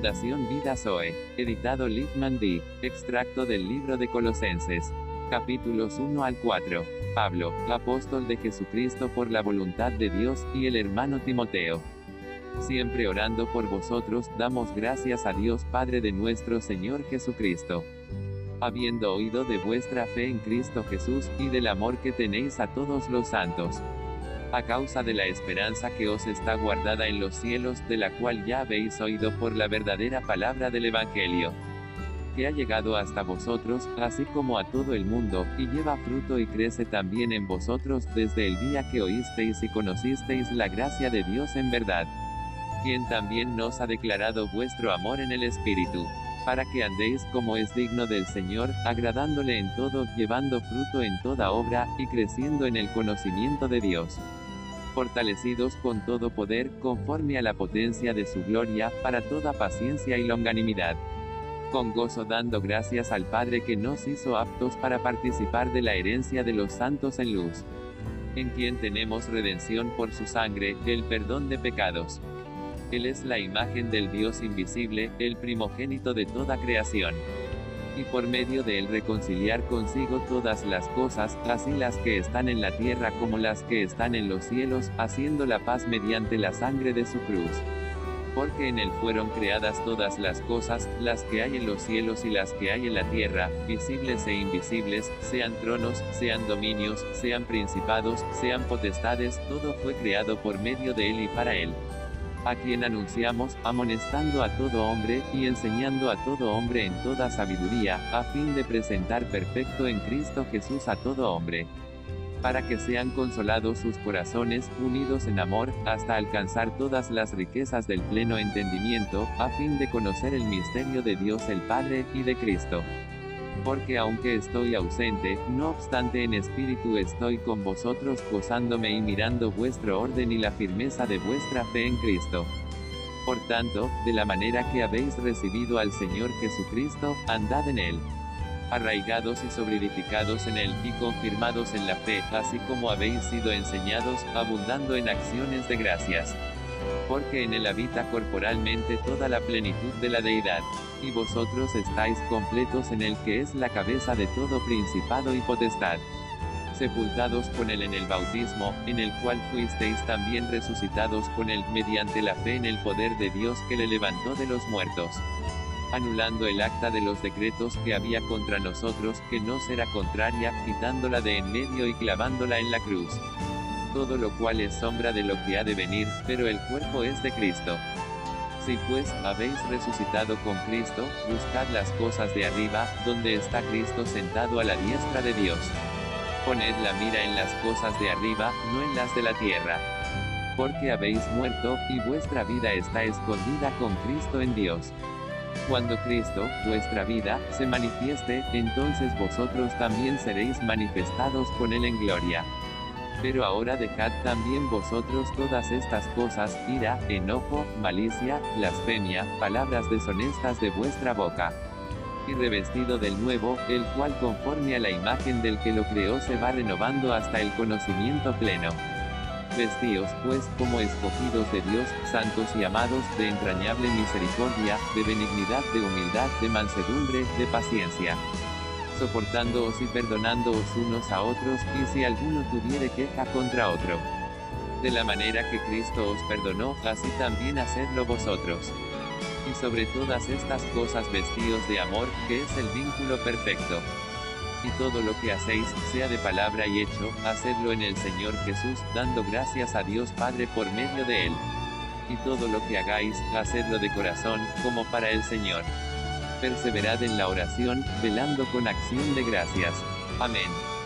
Fundación Vida Zoe. Editado Littman D. Extracto del libro de Colosenses. Capítulos 1 al 4. Pablo, apóstol de Jesucristo por la voluntad de Dios, y el hermano Timoteo. Siempre orando por vosotros, damos gracias a Dios Padre de nuestro Señor Jesucristo. Habiendo oído de vuestra fe en Cristo Jesús, y del amor que tenéis a todos los santos a causa de la esperanza que os está guardada en los cielos, de la cual ya habéis oído por la verdadera palabra del Evangelio, que ha llegado hasta vosotros, así como a todo el mundo, y lleva fruto y crece también en vosotros desde el día que oísteis y conocisteis la gracia de Dios en verdad, quien también nos ha declarado vuestro amor en el Espíritu para que andéis como es digno del Señor, agradándole en todo, llevando fruto en toda obra, y creciendo en el conocimiento de Dios fortalecidos con todo poder, conforme a la potencia de su gloria, para toda paciencia y longanimidad. Con gozo dando gracias al Padre que nos hizo aptos para participar de la herencia de los santos en luz. En quien tenemos redención por su sangre, el perdón de pecados. Él es la imagen del Dios invisible, el primogénito de toda creación y por medio de él reconciliar consigo todas las cosas, así las que están en la tierra como las que están en los cielos, haciendo la paz mediante la sangre de su cruz. Porque en él fueron creadas todas las cosas, las que hay en los cielos y las que hay en la tierra, visibles e invisibles, sean tronos, sean dominios, sean principados, sean potestades, todo fue creado por medio de él y para él a quien anunciamos, amonestando a todo hombre, y enseñando a todo hombre en toda sabiduría, a fin de presentar perfecto en Cristo Jesús a todo hombre. Para que sean consolados sus corazones, unidos en amor, hasta alcanzar todas las riquezas del pleno entendimiento, a fin de conocer el misterio de Dios el Padre, y de Cristo porque aunque estoy ausente, no obstante en espíritu estoy con vosotros gozándome y mirando vuestro orden y la firmeza de vuestra fe en Cristo. Por tanto, de la manera que habéis recibido al Señor Jesucristo, andad en él. Arraigados y solidificados en él, y confirmados en la fe, así como habéis sido enseñados, abundando en acciones de gracias porque en él habita corporalmente toda la plenitud de la deidad. Y vosotros estáis completos en el que es la cabeza de todo principado y potestad. Sepultados con él en el bautismo, en el cual fuisteis también resucitados con él, mediante la fe en el poder de Dios que le levantó de los muertos anulando el acta de los decretos que había contra nosotros, que no será contraria, quitándola de en medio y clavándola en la cruz todo lo cual es sombra de lo que ha de venir, pero el cuerpo es de Cristo. Si pues, habéis resucitado con Cristo, buscad las cosas de arriba, donde está Cristo sentado a la diestra de Dios. Poned la mira en las cosas de arriba, no en las de la tierra. Porque habéis muerto, y vuestra vida está escondida con Cristo en Dios. Cuando Cristo, vuestra vida, se manifieste, entonces vosotros también seréis manifestados con Él en gloria. Pero ahora dejad también vosotros todas estas cosas, ira, enojo, malicia, blasfemia, palabras deshonestas de vuestra boca. Y revestido del nuevo, el cual conforme a la imagen del que lo creó se va renovando hasta el conocimiento pleno. Vestíos, pues, como escogidos de Dios, santos y amados, de entrañable misericordia, de benignidad, de humildad, de mansedumbre, de paciencia soportándoos y perdonándoos unos a otros, y si alguno tuviere queja contra otro. De la manera que Cristo os perdonó, así también hacedlo vosotros. Y sobre todas estas cosas vestíos de amor, que es el vínculo perfecto. Y todo lo que hacéis, sea de palabra y hecho, hacedlo en el Señor Jesús, dando gracias a Dios Padre por medio de Él. Y todo lo que hagáis, hacedlo de corazón, como para el Señor perseverad en la oración, velando con acción de gracias. Amén.